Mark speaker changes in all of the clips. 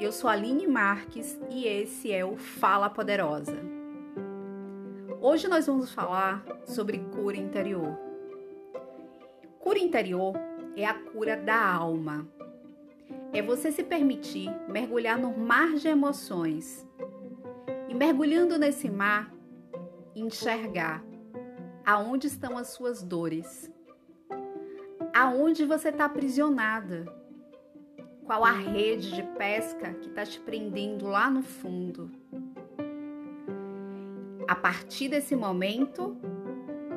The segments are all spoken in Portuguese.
Speaker 1: eu sou Aline Marques e esse é o Fala Poderosa. Hoje nós vamos falar sobre cura interior. Cura interior é a cura da alma. É você se permitir mergulhar no mar de emoções e mergulhando nesse mar, enxergar aonde estão as suas dores, aonde você está aprisionada qual a rede de pesca que está te prendendo lá no fundo. A partir desse momento,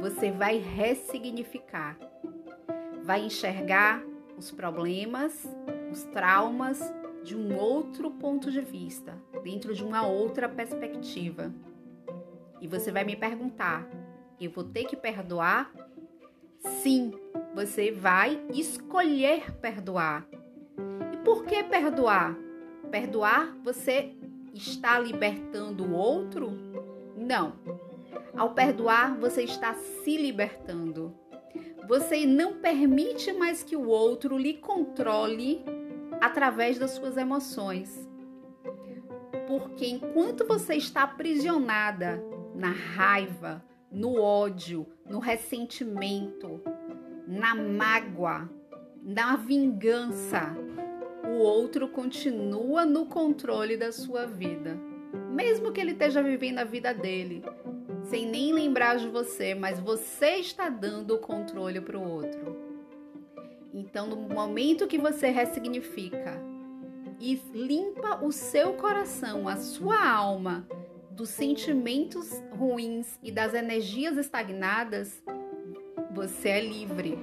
Speaker 1: você vai ressignificar, vai enxergar os problemas, os traumas de um outro ponto de vista, dentro de uma outra perspectiva. E você vai me perguntar: eu vou ter que perdoar? Sim, você vai escolher perdoar por que perdoar? Perdoar você está libertando o outro? Não. Ao perdoar, você está se libertando. Você não permite mais que o outro lhe controle através das suas emoções. Porque enquanto você está aprisionada na raiva, no ódio, no ressentimento, na mágoa, na vingança, outro continua no controle da sua vida. Mesmo que ele esteja vivendo a vida dele, sem nem lembrar de você, mas você está dando o controle para o outro. Então, no momento que você ressignifica e limpa o seu coração, a sua alma, dos sentimentos ruins e das energias estagnadas, você é livre.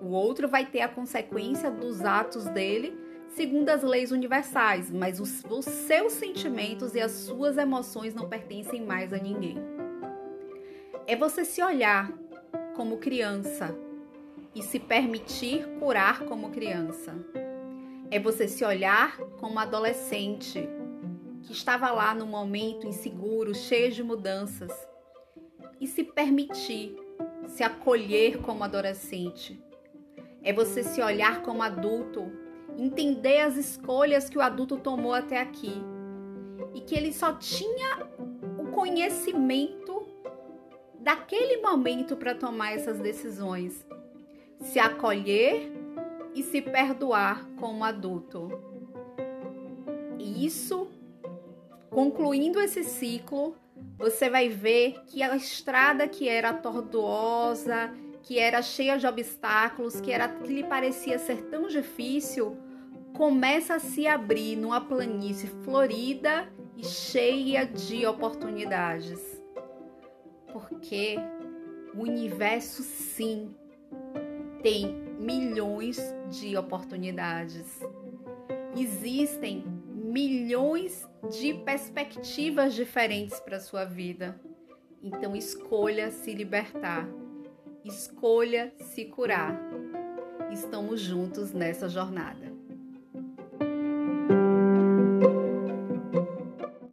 Speaker 1: O outro vai ter a consequência dos atos dele segundo as leis universais, mas os, os seus sentimentos e as suas emoções não pertencem mais a ninguém. É você se olhar como criança e se permitir curar como criança. É você se olhar como adolescente que estava lá no momento inseguro, cheio de mudanças, e se permitir se acolher como adolescente. É você se olhar como adulto entender as escolhas que o adulto tomou até aqui e que ele só tinha o conhecimento daquele momento para tomar essas decisões, se acolher e se perdoar como adulto. E isso, concluindo esse ciclo, você vai ver que a estrada que era tortuosa, que era cheia de obstáculos, que era que lhe parecia ser tão difícil, começa a se abrir numa planície florida e cheia de oportunidades. Porque o universo sim tem milhões de oportunidades. Existem milhões de perspectivas diferentes para sua vida. Então escolha se libertar. Escolha se curar. Estamos juntos nessa jornada.